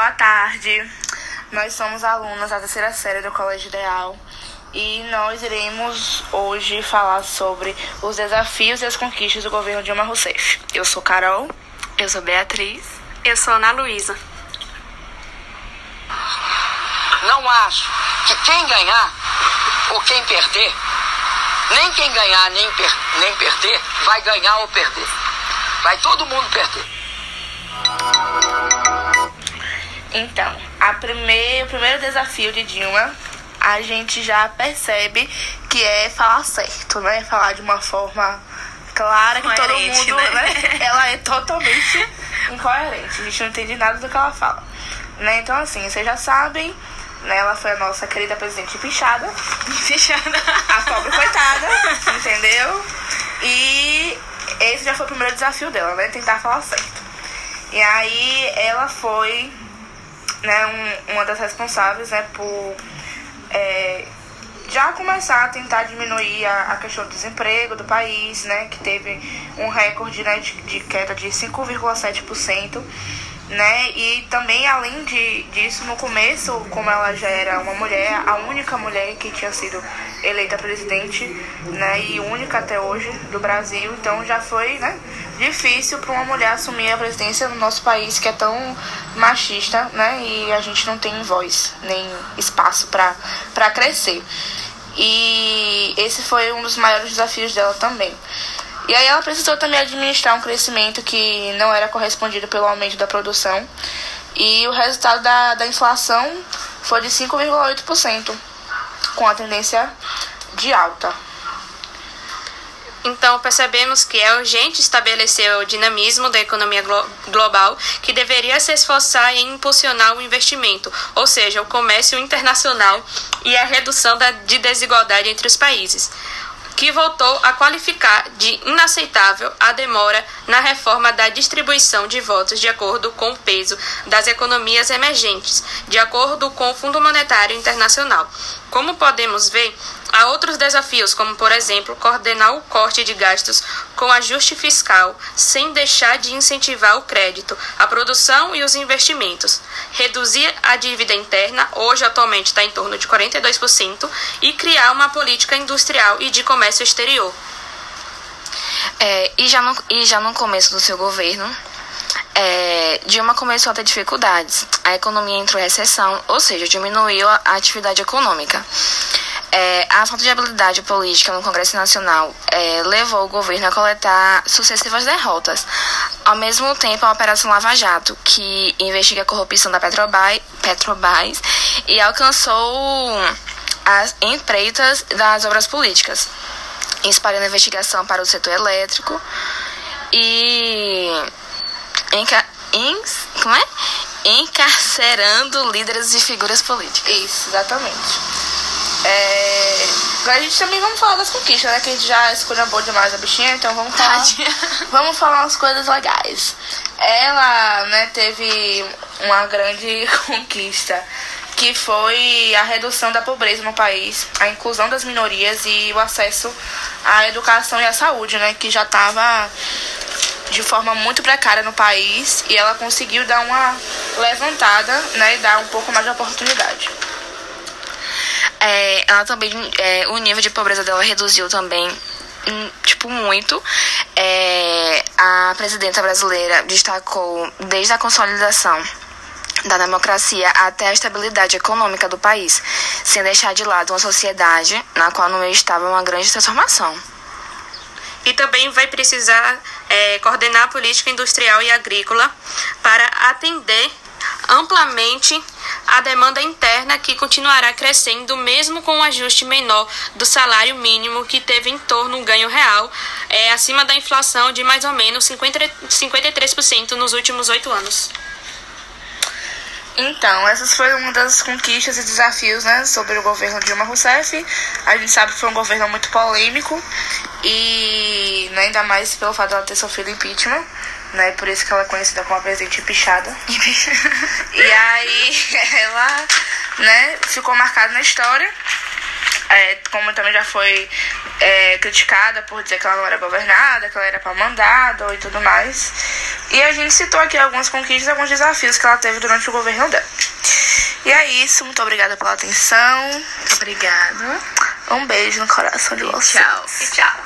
boa tarde. Nós somos alunas da terceira série do Colégio Ideal e nós iremos hoje falar sobre os desafios e as conquistas do governo Dilma Rousseff. Eu sou Carol. Eu sou Beatriz. Eu sou Ana Luísa. Não acho que quem ganhar ou quem perder, nem quem ganhar nem, per nem perder, vai ganhar ou perder. Vai todo mundo perder. Então, a primeir, o primeiro desafio de Dilma, a gente já percebe que é falar certo, né? Falar de uma forma clara, que todo mundo, né? né? Ela é totalmente incoerente. A gente não entende nada do que ela fala. Né? Então, assim, vocês já sabem, né? Ela foi a nossa querida presidente pichada. Pichada. A pobre coitada, entendeu? E esse já foi o primeiro desafio dela, né? Tentar falar certo. E aí ela foi né, um, uma das responsáveis né, por é, já começar a tentar diminuir a, a, questão do desemprego do país, né, que teve um recorde né, de, de queda de 5,7%. Né? E também, além de, disso, no começo, como ela já era uma mulher, a única mulher que tinha sido eleita presidente, né? E única até hoje do Brasil, então já foi, né? Difícil para uma mulher assumir a presidência no nosso país que é tão machista, né? E a gente não tem voz nem espaço para crescer. E esse foi um dos maiores desafios dela também. E aí ela precisou também administrar um crescimento que não era correspondido pelo aumento da produção. E o resultado da, da inflação foi de 5,8%, com a tendência de alta. Então, percebemos que é urgente estabelecer o dinamismo da economia glo global, que deveria se esforçar em impulsionar o investimento, ou seja, o comércio internacional e a redução da, de desigualdade entre os países que voltou a qualificar de inaceitável a demora na reforma da distribuição de votos de acordo com o peso das economias emergentes, de acordo com o Fundo Monetário Internacional. Como podemos ver, há outros desafios, como, por exemplo, coordenar o corte de gastos com ajuste fiscal, sem deixar de incentivar o crédito, a produção e os investimentos, reduzir a dívida interna, hoje atualmente está em torno de 42%, e criar uma política industrial e de comércio exterior. É, e, já no, e já no começo do seu governo, é, Dilma começou a ter dificuldades. A economia entrou em recessão, ou seja, diminuiu a atividade econômica. É, a falta de habilidade política no Congresso Nacional é, levou o governo a coletar sucessivas derrotas. Ao mesmo tempo, a Operação Lava Jato, que investiga a corrupção da Petrobras, Petrobras e alcançou as empreitas das obras políticas, espalhando a investigação para o setor elétrico e enca, en, como é? encarcerando líderes e figuras políticas. Isso, exatamente. É... Agora a gente também vamos falar das conquistas, né? Que a gente já escolheu boa demais a bichinha, então vamos falar. vamos falar umas coisas legais. Ela, né, teve uma grande conquista que foi a redução da pobreza no país, a inclusão das minorias e o acesso à educação e à saúde, né? Que já estava de forma muito precária no país e ela conseguiu dar uma levantada, né, e dar um pouco mais de oportunidade. É, ela também, é, o nível de pobreza dela reduziu também, hum, tipo, muito. É, a presidenta brasileira destacou desde a consolidação da democracia até a estabilidade econômica do país, sem deixar de lado uma sociedade na qual meio estava uma grande transformação e também vai precisar é, coordenar a política industrial e agrícola para atender amplamente a demanda interna que continuará crescendo mesmo com um ajuste menor do salário mínimo que teve em torno um ganho real é, acima da inflação de mais ou menos 50, 53% nos últimos oito anos. Então, essas foram uma das conquistas e desafios né, sobre o governo Dilma Rousseff. A gente sabe que foi um governo muito polêmico e né, ainda mais pelo fato dela ter sofrido impeachment. Né, por isso que ela é conhecida como a presidente pichada. e aí ela né, ficou marcada na história. É, como também já foi é, criticada por dizer que ela não era governada, que ela era para mandado e tudo mais. E a gente citou aqui algumas conquistas e alguns desafios que ela teve durante o governo dela. E é isso, muito obrigada pela atenção. Obrigada. Um beijo no coração de vocês. Tchau. Tchau.